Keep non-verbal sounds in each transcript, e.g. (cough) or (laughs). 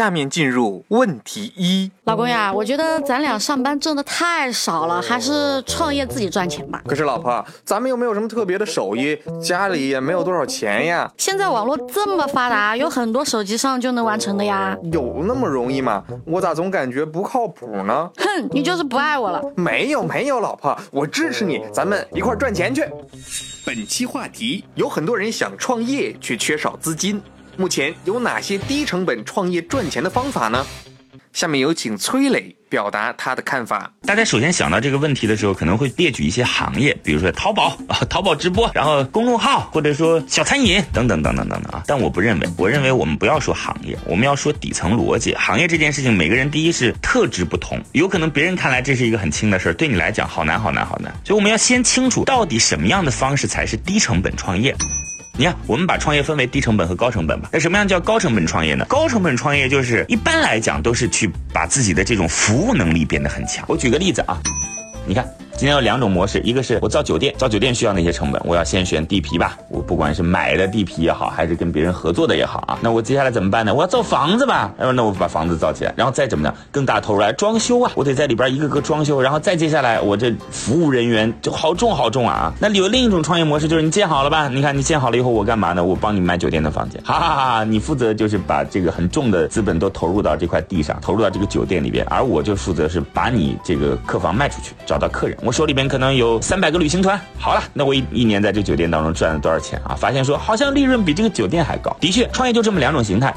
下面进入问题一，老公呀，我觉得咱俩上班挣的太少了，还是创业自己赚钱吧。可是老婆，咱们又没有什么特别的手艺，家里也没有多少钱呀。现在网络这么发达，有很多手机上就能完成的呀。有那么容易吗？我咋总感觉不靠谱呢？哼，你就是不爱我了。没有没有，老婆，我支持你，咱们一块赚钱去。本期话题：有很多人想创业，却缺少资金。目前有哪些低成本创业赚钱的方法呢？下面有请崔磊表达他的看法。大家首先想到这个问题的时候，可能会列举一些行业，比如说淘宝啊、(laughs) 淘宝直播，然后公众号，或者说小餐饮等等等等等等啊。但我不认为，我认为我们不要说行业，我们要说底层逻辑。行业这件事情，每个人第一是特质不同，有可能别人看来这是一个很轻的事儿，对你来讲好难好难好难。所以我们要先清楚到底什么样的方式才是低成本创业。你看，我们把创业分为低成本和高成本吧。那什么样叫高成本创业呢？高成本创业就是一般来讲都是去把自己的这种服务能力变得很强。我举个例子啊，你看。今天有两种模式，一个是我造酒店，造酒店需要那些成本，我要先选地皮吧，我不管是买的地皮也好，还是跟别人合作的也好啊，那我接下来怎么办呢？我要造房子吧，那我把房子造起来，然后再怎么样，更大投入来装修啊，我得在里边一个个装修，然后再接下来我这服务人员就好重好重啊。那有另一种创业模式，就是你建好了吧？你看你建好了以后，我干嘛呢？我帮你卖酒店的房间，(laughs) 哈哈哈！你负责就是把这个很重的资本都投入到这块地上，投入到这个酒店里边，而我就负责是把你这个客房卖出去，找到客人，手里边可能有。三百个旅行团，好了，那我一一年在这酒店当中赚了多少钱啊？发现说好像利润比这个酒店还高。的确，创业就这么两种形态。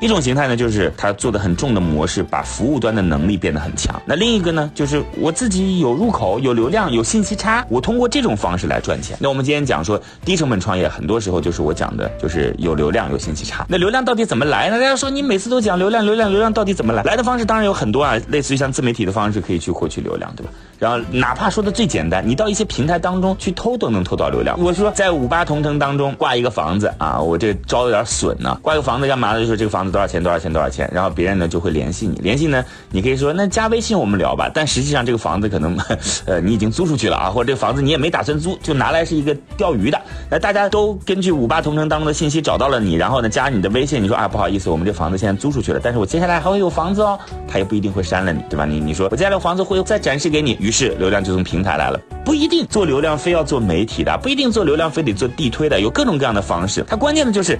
一种形态呢，就是他做的很重的模式，把服务端的能力变得很强。那另一个呢，就是我自己有入口、有流量、有信息差，我通过这种方式来赚钱。那我们今天讲说低成本创业，很多时候就是我讲的，就是有流量、有信息差。那流量到底怎么来呢？大家说你每次都讲流量、流量、流量，到底怎么来？来的方式当然有很多啊，类似于像自媒体的方式可以去获取流量，对吧？然后哪怕说的最简单，你到一些平台当中去偷都能偷到流量。我说在五八同城当中挂一个房子啊，我这招的有点损呢。挂个房子干嘛呢？就是这个房子多少钱？多少钱？多少钱？然后别人呢就会联系你，联系呢，你可以说那加微信我们聊吧。但实际上这个房子可能，(laughs) 呃，你已经租出去了啊，或者这个房子你也没打算租，就拿来是一个钓鱼的。那大家都根据五八同城当中的信息找到了你，然后呢加你的微信，你说啊不好意思，我们这房子现在租出去了，但是我接下来还会有房子哦，他也不一定会删了你，对吧？你你说我接下来房子会再展示给你，于是流量就从平台来了，不一定做流量非要做媒体的，不一定做流量非得做地推的，有各种各样的方式。它关键的就是。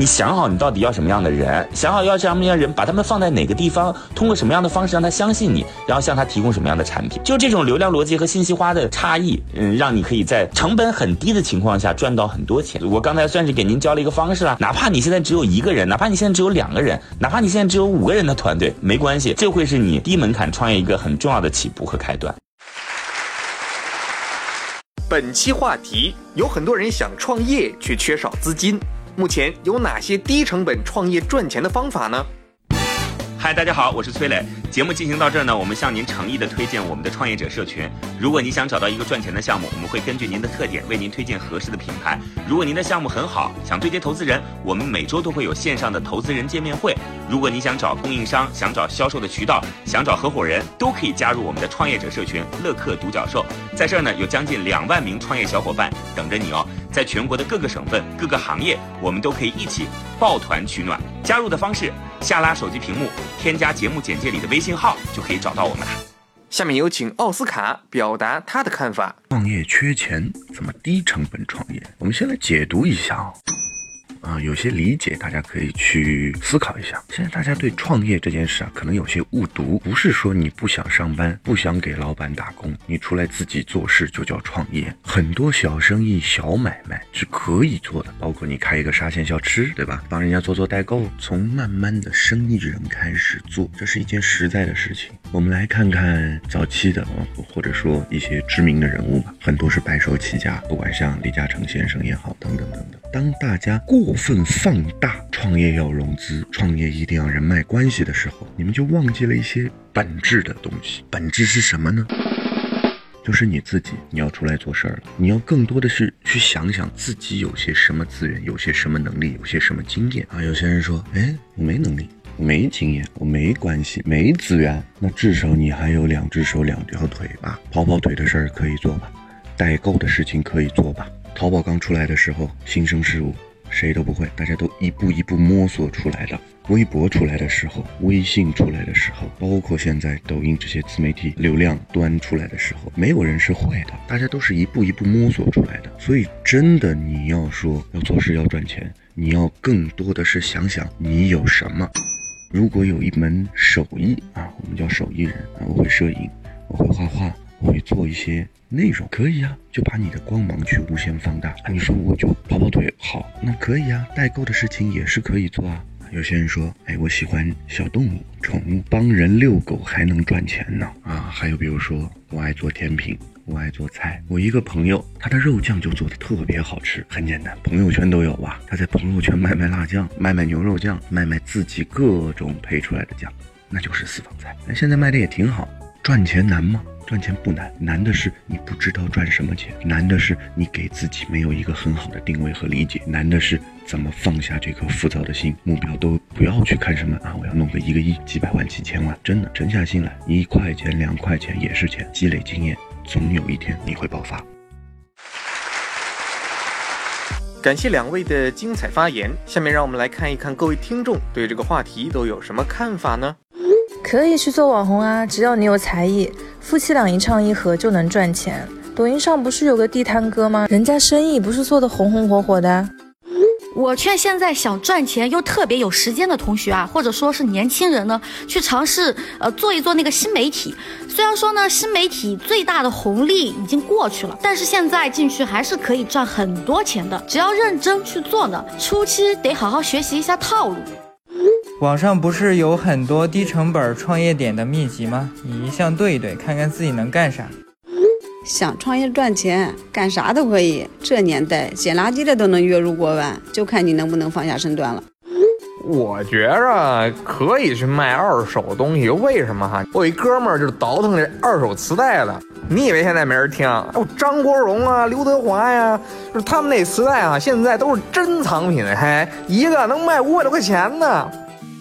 你想好你到底要什么样的人，想好要什么样的人，把他们放在哪个地方，通过什么样的方式让他相信你，然后向他提供什么样的产品，就这种流量逻辑和信息化的差异，嗯，让你可以在成本很低的情况下赚到很多钱。我刚才算是给您教了一个方式了，哪怕你现在只有一个人，哪怕你现在只有两个人，哪怕你现在只有五个人的团队，没关系，这会是你低门槛创业一个很重要的起步和开端。本期话题：有很多人想创业，却缺少资金。目前有哪些低成本创业赚钱的方法呢？嗨，大家好，我是崔磊。节目进行到这儿呢，我们向您诚意的推荐我们的创业者社群。如果你想找到一个赚钱的项目，我们会根据您的特点为您推荐合适的品牌。如果您的项目很好，想对接投资人，我们每周都会有线上的投资人见面会。如果你想找供应商，想找销售的渠道，想找合伙人，都可以加入我们的创业者社群乐客独角兽。在这儿呢，有将近两万名创业小伙伴等着你哦。在全国的各个省份、各个行业，我们都可以一起抱团取暖。加入的方式：下拉手机屏幕，添加节目简介里的微信号，就可以找到我们了。下面有请奥斯卡表达他的看法。创业缺钱，怎么低成本创业？我们先来解读一下啊。啊，有些理解，大家可以去思考一下。现在大家对创业这件事啊，可能有些误读，不是说你不想上班，不想给老板打工，你出来自己做事就叫创业。很多小生意、小买卖是可以做的，包括你开一个沙县小吃，对吧？帮人家做做代购，从慢慢的生意人开始做，这是一件实在的事情。我们来看看早期的，或者说一些知名的人物吧，很多是白手起家，不管像李嘉诚先生也好，等等等等。当大家过分放大创业要融资、创业一定要人脉关系的时候，你们就忘记了一些本质的东西。本质是什么呢？就是你自己，你要出来做事儿了，你要更多的是去想想自己有些什么资源，有些什么能力，有些什么经验啊。有些人说，哎，我没能力。我没经验，我没关系，没资源，那至少你还有两只手两条腿吧，跑跑腿的事儿可以做吧，代购的事情可以做吧。淘宝刚出来的时候，新生事物，谁都不会，大家都一步一步摸索出来的。微博出来的时候，微信出来的时候，包括现在抖音这些自媒体流量端出来的时候，没有人是会的，大家都是一步一步摸索出来的。所以，真的你要说要做事要赚钱，你要更多的是想想你有什么。如果有一门手艺啊，我们叫手艺人啊，我会摄影，我会画画，会做一些内容，可以啊，就把你的光芒去无限放大。你说我就跑跑腿好，那可以啊，代购的事情也是可以做啊。有些人说，哎，我喜欢小动物、宠物，帮人遛狗还能赚钱呢啊。还有比如说，我爱做甜品。我爱做菜，我一个朋友，他的肉酱就做的特别好吃。很简单，朋友圈都有吧？他在朋友圈卖卖辣酱，卖卖牛肉酱，卖卖自己各种配出来的酱，那就是私房菜。那现在卖的也挺好，赚钱难吗？赚钱不难，难的是你不知道赚什么钱，难的是你给自己没有一个很好的定位和理解，难的是怎么放下这颗浮躁的心，目标都不要去看什么啊，我要弄个一个亿、几百万、几千万，真的沉下心来，一块钱、两块钱也是钱，积累经验。总有一天你会爆发。感谢两位的精彩发言，下面让我们来看一看各位听众对这个话题都有什么看法呢？可以去做网红啊，只要你有才艺，夫妻俩一唱一和就能赚钱。抖音上不是有个地摊哥吗？人家生意不是做的红红火火的。我劝现在想赚钱又特别有时间的同学啊，或者说是年轻人呢，去尝试呃做一做那个新媒体。虽然说呢，新媒体最大的红利已经过去了，但是现在进去还是可以赚很多钱的。只要认真去做呢，初期得好好学习一下套路。网上不是有很多低成本创业点的秘籍吗？你一项对一对，看看自己能干啥。想创业赚钱，干啥都可以。这年代捡垃圾的都能月入过万，就看你能不能放下身段了。我觉着可以去卖二手东西，为什么哈？我一哥们儿就是倒腾这二手磁带的。你以为现在没人听？哦，张国荣啊，刘德华呀，就是他们那磁带啊，现在都是珍藏品，还一个能卖五百多块钱呢。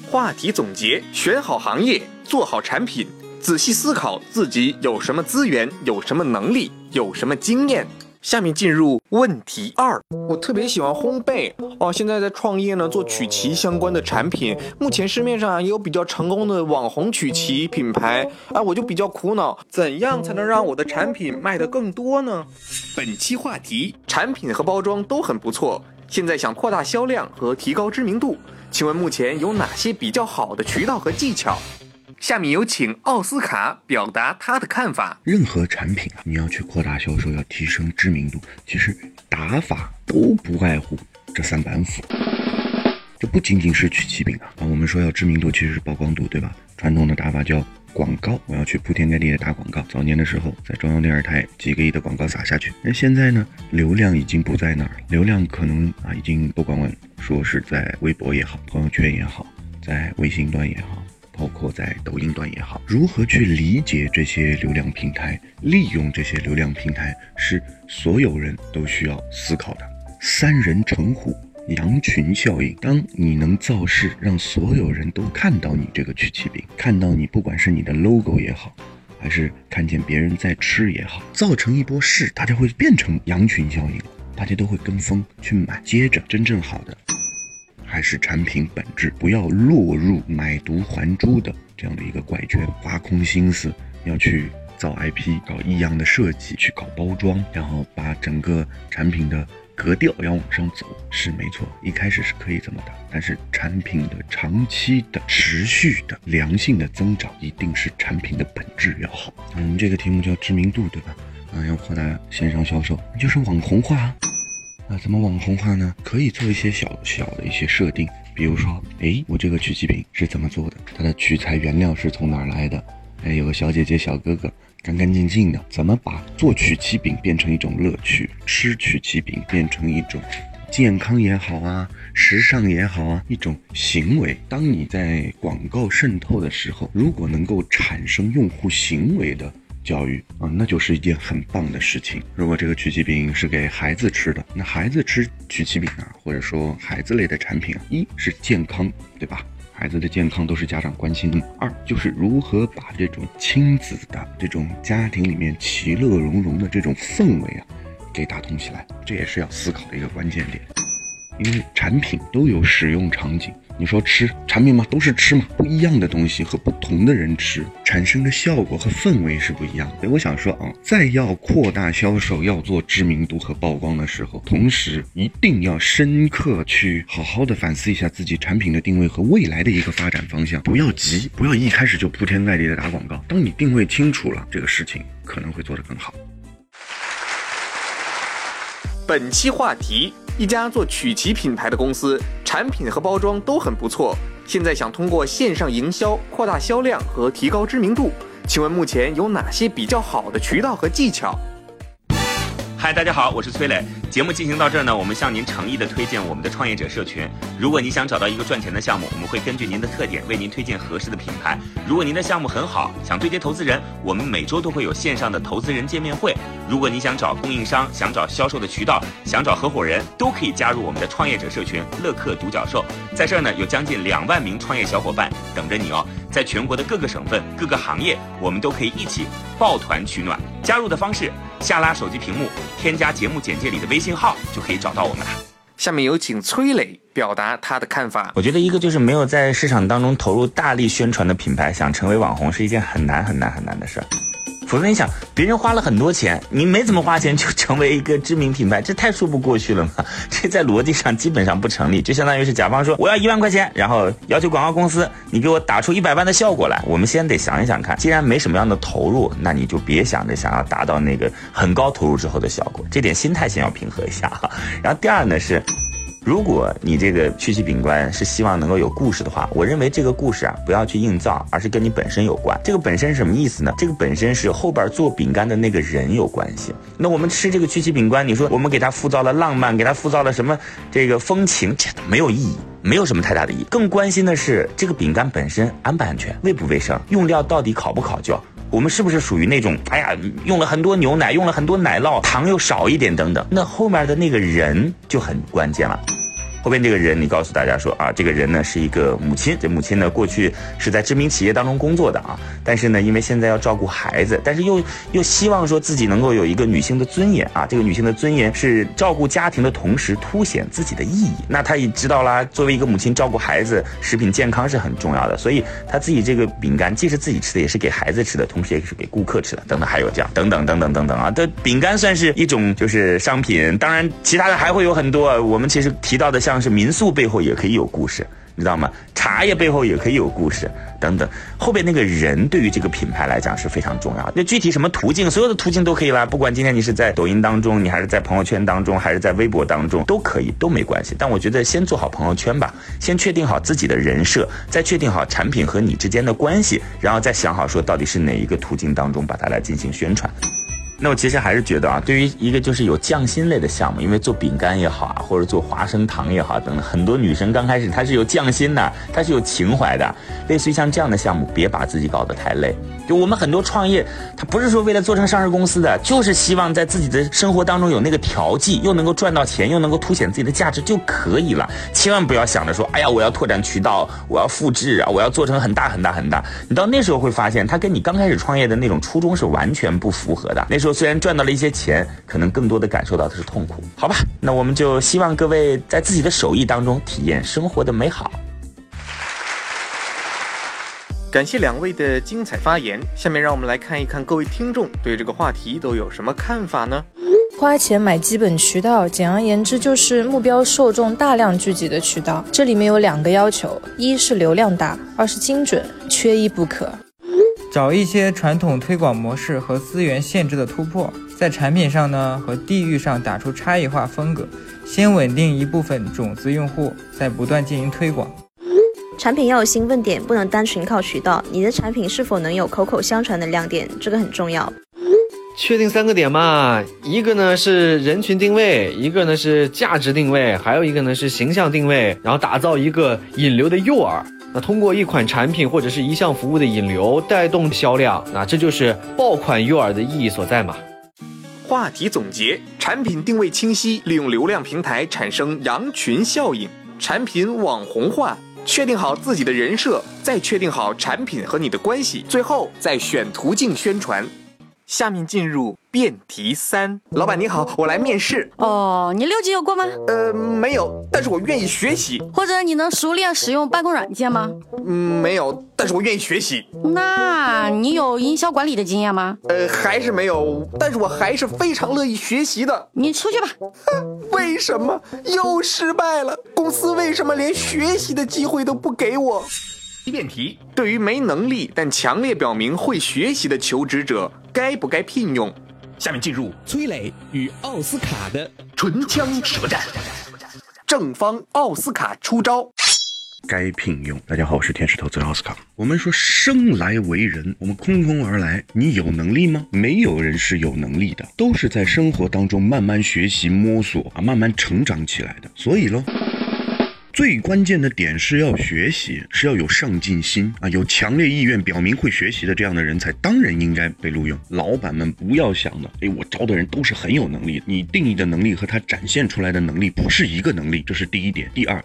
话题总结：选好行业，做好产品。仔细思考自己有什么资源，有什么能力，有什么经验。下面进入问题二。我特别喜欢烘焙哦，现在在创业呢，做曲奇相关的产品。目前市面上也有比较成功的网红曲奇品牌啊，我就比较苦恼，怎样才能让我的产品卖得更多呢？本期话题：产品和包装都很不错，现在想扩大销量和提高知名度，请问目前有哪些比较好的渠道和技巧？下面有请奥斯卡表达他的看法。任何产品啊，你要去扩大销售，要提升知名度，其实打法都不外乎这三板斧。这不仅仅是曲奇饼啊，我们说要知名度，其实是曝光度，对吧？传统的打法叫广告，我要去铺天盖地的打广告。早年的时候，在中央电视台几个亿的广告撒下去，那现在呢，流量已经不在那儿，流量可能啊，已经不管说是在微博也好，朋友圈也好，在微信端也好。包括在抖音端也好，如何去理解这些流量平台，利用这些流量平台，是所有人都需要思考的。三人成虎，羊群效应。当你能造势，让所有人都看到你这个曲奇饼，看到你，不管是你的 logo 也好，还是看见别人在吃也好，造成一波势，大家会变成羊群效应，大家都会跟风去买。接着，真正好的。还是产品本质，不要落入买椟还珠的这样的一个怪圈，挖空心思要去造 IP，搞异样的设计，去搞包装，然后把整个产品的格调要往上走，是没错，一开始是可以这么的，但是产品的长期的、持续的、良性的增长，一定是产品的本质要好。嗯，这个题目叫知名度，对吧？啊，要扩大线上销售，就是网红化。那怎么网红化呢？可以做一些小小的一些设定，比如说，哎，我这个曲奇饼是怎么做的？它的取材原料是从哪儿来的？哎，有个小姐姐、小哥哥，干干净净的，怎么把做曲奇饼变成一种乐趣，吃曲奇饼变成一种健康也好啊，时尚也好啊，一种行为。当你在广告渗透的时候，如果能够产生用户行为的。教育啊，那就是一件很棒的事情。如果这个曲奇饼是给孩子吃的，那孩子吃曲奇饼啊，或者说孩子类的产品，一是健康，对吧？孩子的健康都是家长关心的。二就是如何把这种亲子的这种家庭里面其乐融融的这种氛围啊，给打通起来，这也是要思考的一个关键点。因为产品都有使用场景。你说吃产品嘛，都是吃嘛，不一样的东西和不同的人吃，产生的效果和氛围是不一样的。所以我想说啊，在要扩大销售、要做知名度和曝光的时候，同时一定要深刻去好好的反思一下自己产品的定位和未来的一个发展方向。不要急，不要一开始就铺天盖地的打广告。当你定位清楚了，这个事情可能会做得更好。本期话题。一家做曲奇品牌的公司，产品和包装都很不错。现在想通过线上营销扩大销量和提高知名度，请问目前有哪些比较好的渠道和技巧？嗨，大家好，我是崔磊。节目进行到这儿呢，我们向您诚意的推荐我们的创业者社群。如果你想找到一个赚钱的项目，我们会根据您的特点为您推荐合适的品牌。如果您的项目很好，想对接投资人，我们每周都会有线上的投资人见面会。如果你想找供应商，想找销售的渠道，想找合伙人，都可以加入我们的创业者社群乐客独角兽。在这儿呢，有将近两万名创业小伙伴等着你哦。在全国的各个省份、各个行业，我们都可以一起抱团取暖。加入的方式：下拉手机屏幕，添加节目简介里的微信号，就可以找到我们了。下面有请崔磊表达他的看法。我觉得一个就是没有在市场当中投入大力宣传的品牌，想成为网红是一件很难很难很难的事儿。否则你想，别人花了很多钱，你没怎么花钱就 (laughs) 成为一个知名品牌，这太说不过去了嘛？(laughs) 这在逻辑上基本上不成立，就相当于是甲方说我要一万块钱，然后要求广告公司你给我打出一百万的效果来。我们先得想一想看，既然没什么样的投入，那你就别想着想要达到那个很高投入之后的效果，这点心态先要平和一下哈。(laughs) 然后第二呢是。如果你这个曲奇饼干是希望能够有故事的话，我认为这个故事啊不要去硬造，而是跟你本身有关。这个本身是什么意思呢？这个本身是后边做饼干的那个人有关系。那我们吃这个曲奇饼干，你说我们给它塑造了浪漫，给它塑造了什么这个风情，这都没有意义，没有什么太大的意义。更关心的是这个饼干本身安不安全，卫不卫生，用料到底考不考究，我们是不是属于那种哎呀用了很多牛奶，用了很多奶酪，糖又少一点等等。那后面的那个人就很关键了。后边这个人，你告诉大家说啊，这个人呢是一个母亲，这母亲呢过去是在知名企业当中工作的啊，但是呢，因为现在要照顾孩子，但是又又希望说自己能够有一个女性的尊严啊，这个女性的尊严是照顾家庭的同时凸显自己的意义。那她也知道啦，作为一个母亲照顾孩子，食品健康是很重要的，所以她自己这个饼干既是自己吃的，也是给孩子吃的，同时也是给顾客吃的，等等，还有这样等等等等等等啊，这饼干算是一种就是商品，当然其他的还会有很多，我们其实提到的像。是民宿背后也可以有故事，你知道吗？茶叶背后也可以有故事，等等。后边那个人对于这个品牌来讲是非常重要。那具体什么途径，所有的途径都可以啦。不管今天你是在抖音当中，你还是在朋友圈当中，还是在微博当中，都可以，都没关系。但我觉得先做好朋友圈吧，先确定好自己的人设，再确定好产品和你之间的关系，然后再想好说到底是哪一个途径当中把它来进行宣传。那我其实还是觉得啊，对于一个就是有匠心类的项目，因为做饼干也好啊，或者做花生糖也好等等，很多女生刚开始她是有匠心的，她是有情怀的。类似于像这样的项目，别把自己搞得太累。就我们很多创业，他不是说为了做成上市公司的，就是希望在自己的生活当中有那个调剂，又能够赚到钱，又能够凸显自己的价值就可以了。千万不要想着说，哎呀，我要拓展渠道，我要复制啊，我要做成很大很大很大。你到那时候会发现，他跟你刚开始创业的那种初衷是完全不符合的。那时候虽然赚到了一些钱，可能更多的感受到的是痛苦。好吧，那我们就希望各位在自己的手艺当中体验生活的美好。感谢两位的精彩发言。下面让我们来看一看各位听众对这个话题都有什么看法呢？花钱买基本渠道，简而言之就是目标受众大量聚集的渠道。这里面有两个要求：一是流量大，二是精准，缺一不可。找一些传统推广模式和资源限制的突破，在产品上呢和地域上打出差异化风格，先稳定一部分种子用户，再不断进行推广。产品要有兴奋点，不能单纯靠渠道。你的产品是否能有口口相传的亮点，这个很重要。确定三个点嘛，一个呢是人群定位，一个呢是价值定位，还有一个呢是形象定位，然后打造一个引流的诱饵。那通过一款产品或者是一项服务的引流带动销量，那这就是爆款诱饵的意义所在嘛。话题总结：产品定位清晰，利用流量平台产生羊群效应，产品网红化，确定好自己的人设，再确定好产品和你的关系，最后再选途径宣传。下面进入辩题三。老板你好，我来面试。哦，你六级有过吗？呃，没有，但是我愿意学习。或者你能熟练使用办公软件吗？嗯，没有，但是我愿意学习。那你有营销管理的经验吗？呃，还是没有，但是我还是非常乐意学习的。你出去吧。为什么又失败了？公司为什么连学习的机会都不给我？辩题：对于没能力但强烈表明会学习的求职者，该不该聘用？下面进入崔磊与奥斯卡的唇枪舌战。正方奥斯卡出招，该聘用。大家好，我是天使投资人奥斯卡。我们说生来为人，我们空空而来，你有能力吗？没有人是有能力的，都是在生活当中慢慢学习、摸索啊，慢慢成长起来的。所以喽。最关键的点是要学习，是要有上进心啊，有强烈意愿，表明会学习的这样的人才，当然应该被录用。老板们不要想的，哎，我招的人都是很有能力，你定义的能力和他展现出来的能力不是一个能力，这是第一点。第二。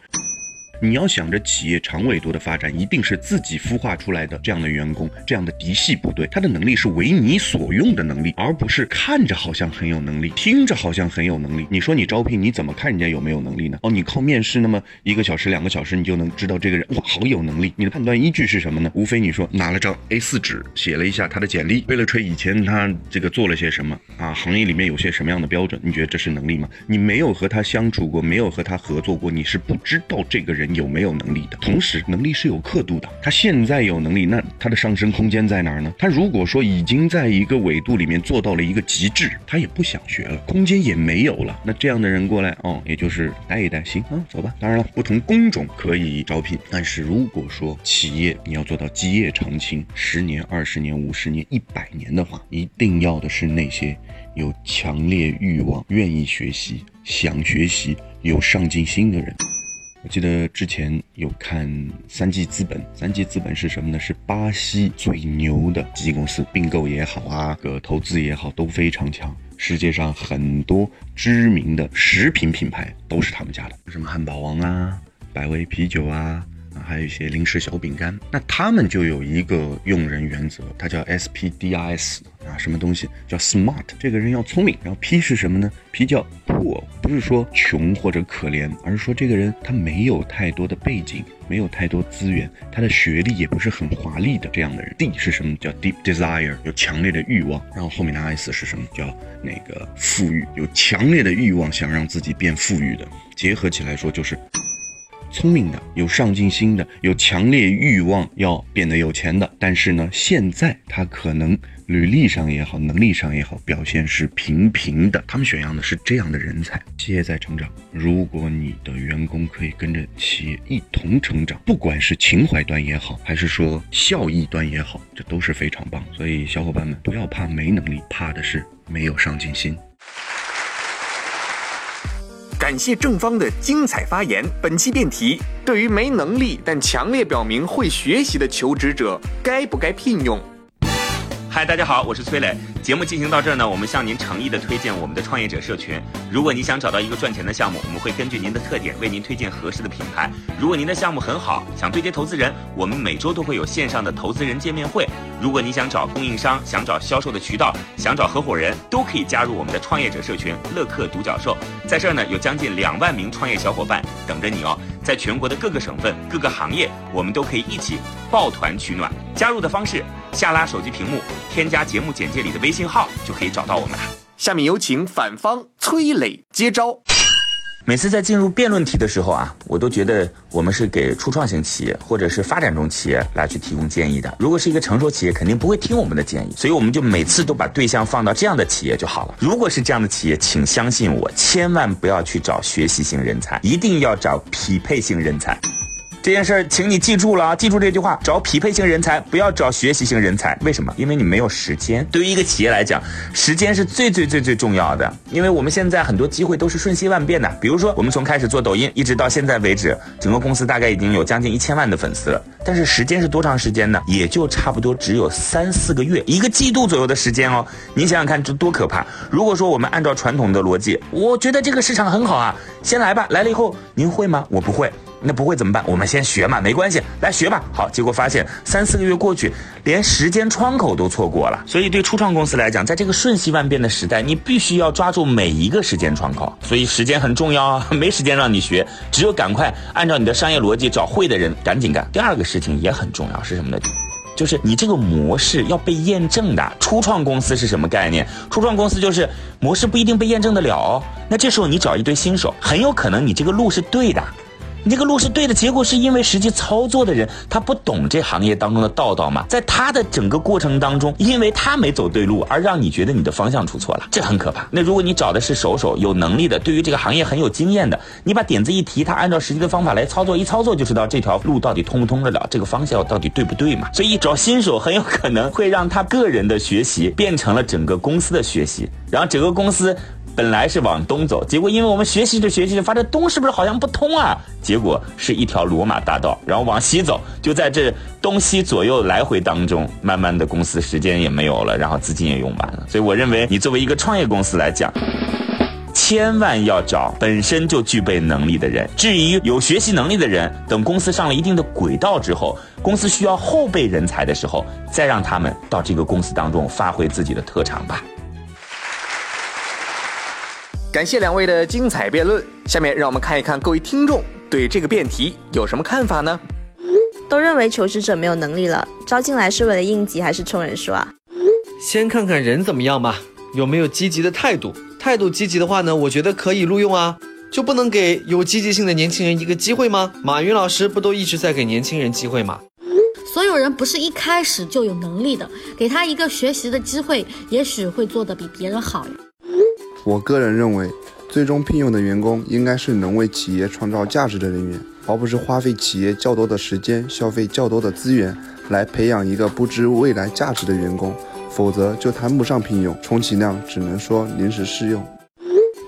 你要想着企业长尾度的发展，一定是自己孵化出来的这样的员工，这样的嫡系部队，他的能力是为你所用的能力，而不是看着好像很有能力，听着好像很有能力。你说你招聘，你怎么看人家有没有能力呢？哦，你靠面试那么一个小时、两个小时，你就能知道这个人哇好有能力。你的判断依据是什么呢？无非你说拿了张 A4 纸，写了一下他的简历，为了吹以前他这个做了些什么啊，行业里面有些什么样的标准？你觉得这是能力吗？你没有和他相处过，没有和他合作过，你是不知道这个人。有没有能力的？同时，能力是有刻度的。他现在有能力，那他的上升空间在哪儿呢？他如果说已经在一个纬度里面做到了一个极致，他也不想学了，空间也没有了。那这样的人过来，哦，也就是待一待，行啊，走吧。当然了，不同工种可以招聘，但是如果说企业你要做到基业长青，十年、二十年、五十年、一百年的话，一定要的是那些有强烈欲望、愿意学习、想学习、有上进心的人。我记得之前有看三 G 资本，三 G 资本是什么呢？是巴西最牛的基金公司，并购也好啊，个投资也好都非常强。世界上很多知名的食品品牌都是他们家的，什么汉堡王啊、百威啤酒啊。啊，还有一些零食小饼干，那他们就有一个用人原则，它叫 S P D I S 啊，什么东西叫 smart？这个人要聪明。然后 P 是什么呢？P 叫 poor，不是说穷或者可怜，而是说这个人他没有太多的背景，没有太多资源，他的学历也不是很华丽的这样的人。D 是什么？叫 deep desire，有强烈的欲望。然后后面的 S 是什么？叫那个富裕，有强烈的欲望想让自己变富裕的。结合起来说就是。聪明的、有上进心的、有强烈欲望要变得有钱的，但是呢，现在他可能履历上也好，能力上也好，表现是平平的。他们选样的是这样的人才。企业在成长，如果你的员工可以跟着企业一同成长，不管是情怀端也好，还是说效益端也好，这都是非常棒。所以小伙伴们不要怕没能力，怕的是没有上进心。感谢正方的精彩发言。本期辩题：对于没能力但强烈表明会学习的求职者，该不该聘用？嗨，大家好，我是崔磊。节目进行到这儿呢，我们向您诚意的推荐我们的创业者社群。如果你想找到一个赚钱的项目，我们会根据您的特点为您推荐合适的品牌。如果您的项目很好，想对接投资人，我们每周都会有线上的投资人见面会。如果你想找供应商，想找销售的渠道，想找合伙人，都可以加入我们的创业者社群乐客独角兽。在这儿呢，有将近两万名创业小伙伴等着你哦。在全国的各个省份、各个行业，我们都可以一起抱团取暖。加入的方式，下拉手机屏幕，添加节目简介里的微。信号就可以找到我们了。下面有请反方崔磊接招。每次在进入辩论题的时候啊，我都觉得我们是给初创型企业或者是发展中企业来去提供建议的。如果是一个成熟企业，肯定不会听我们的建议，所以我们就每次都把对象放到这样的企业就好了。如果是这样的企业，请相信我，千万不要去找学习型人才，一定要找匹配型人才。这件事儿，请你记住了啊！记住这句话，找匹配型人才，不要找学习型人才。为什么？因为你没有时间。对于一个企业来讲，时间是最最最最重要的。因为我们现在很多机会都是瞬息万变的。比如说，我们从开始做抖音，一直到现在为止，整个公司大概已经有将近一千万的粉丝了。但是时间是多长时间呢？也就差不多只有三四个月，一个季度左右的时间哦。您想想看，这多可怕！如果说我们按照传统的逻辑，我觉得这个市场很好啊，先来吧。来了以后，您会吗？我不会。那不会怎么办？我们先学嘛，没关系，来学吧。好，结果发现三四个月过去，连时间窗口都错过了。所以对初创公司来讲，在这个瞬息万变的时代，你必须要抓住每一个时间窗口。所以时间很重要啊，(laughs) 没时间让你学，只有赶快按照你的商业逻辑找会的人，赶紧干。第二个事情也很重要，是什么呢？就是你这个模式要被验证的。初创公司是什么概念？初创公司就是模式不一定被验证得了哦。那这时候你找一堆新手，很有可能你这个路是对的。你这个路是对的，结果是因为实际操作的人他不懂这行业当中的道道嘛，在他的整个过程当中，因为他没走对路，而让你觉得你的方向出错了，这很可怕。那如果你找的是手手有能力的，对于这个行业很有经验的，你把点子一提，他按照实际的方法来操作，一操作就知道这条路到底通不通得了，这个方向到底对不对嘛。所以找新手很有可能会让他 (laughs) 个人的学习变成了整个公司的学习，然后整个公司。本来是往东走，结果因为我们学习着学习着，发现东是不是好像不通啊？结果是一条罗马大道，然后往西走，就在这东西左右来回当中，慢慢的公司时间也没有了，然后资金也用完了。所以我认为，你作为一个创业公司来讲，千万要找本身就具备能力的人。至于有学习能力的人，等公司上了一定的轨道之后，公司需要后备人才的时候，再让他们到这个公司当中发挥自己的特长吧。感谢两位的精彩辩论。下面让我们看一看各位听众对这个辩题有什么看法呢？都认为求职者没有能力了，招进来是为了应急还是冲人数啊？先看看人怎么样吧，有没有积极的态度？态度积极的话呢，我觉得可以录用啊。就不能给有积极性的年轻人一个机会吗？马云老师不都一直在给年轻人机会吗？所有人不是一开始就有能力的，给他一个学习的机会，也许会做得比别人好呀。我个人认为，最终聘用的员工应该是能为企业创造价值的人员，而不是花费企业较多的时间、消费较多的资源来培养一个不知未来价值的员工，否则就谈不上聘用，充其量只能说临时试用。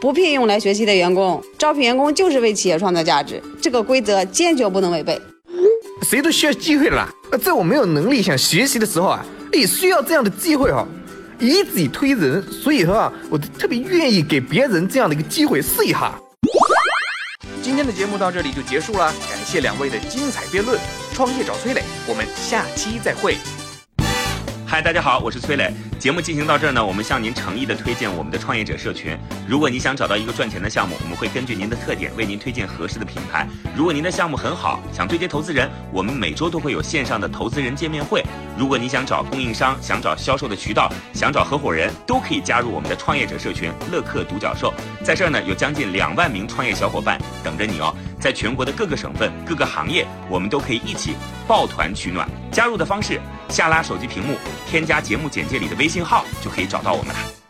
不聘用来学习的员工，招聘员工就是为企业创造价值，这个规则坚决不能违背。谁都需要机会的啦，在我没有能力想学习的时候啊，也需要这样的机会哈。以己推人，所以说啊，我特别愿意给别人这样的一个机会试一下。今天的节目到这里就结束了，感谢两位的精彩辩论。创业找崔磊，我们下期再会。嗨，大家好，我是崔磊。节目进行到这儿呢，我们向您诚意的推荐我们的创业者社群。如果你想找到一个赚钱的项目，我们会根据您的特点为您推荐合适的品牌。如果您的项目很好，想对接投资人，我们每周都会有线上的投资人见面会。如果你想找供应商，想找销售的渠道，想找合伙人，都可以加入我们的创业者社群乐客独角兽。在这儿呢，有将近两万名创业小伙伴等着你哦。在全国的各个省份、各个行业，我们都可以一起抱团取暖。加入的方式。下拉手机屏幕，添加节目简介里的微信信号，就可以找到我们了。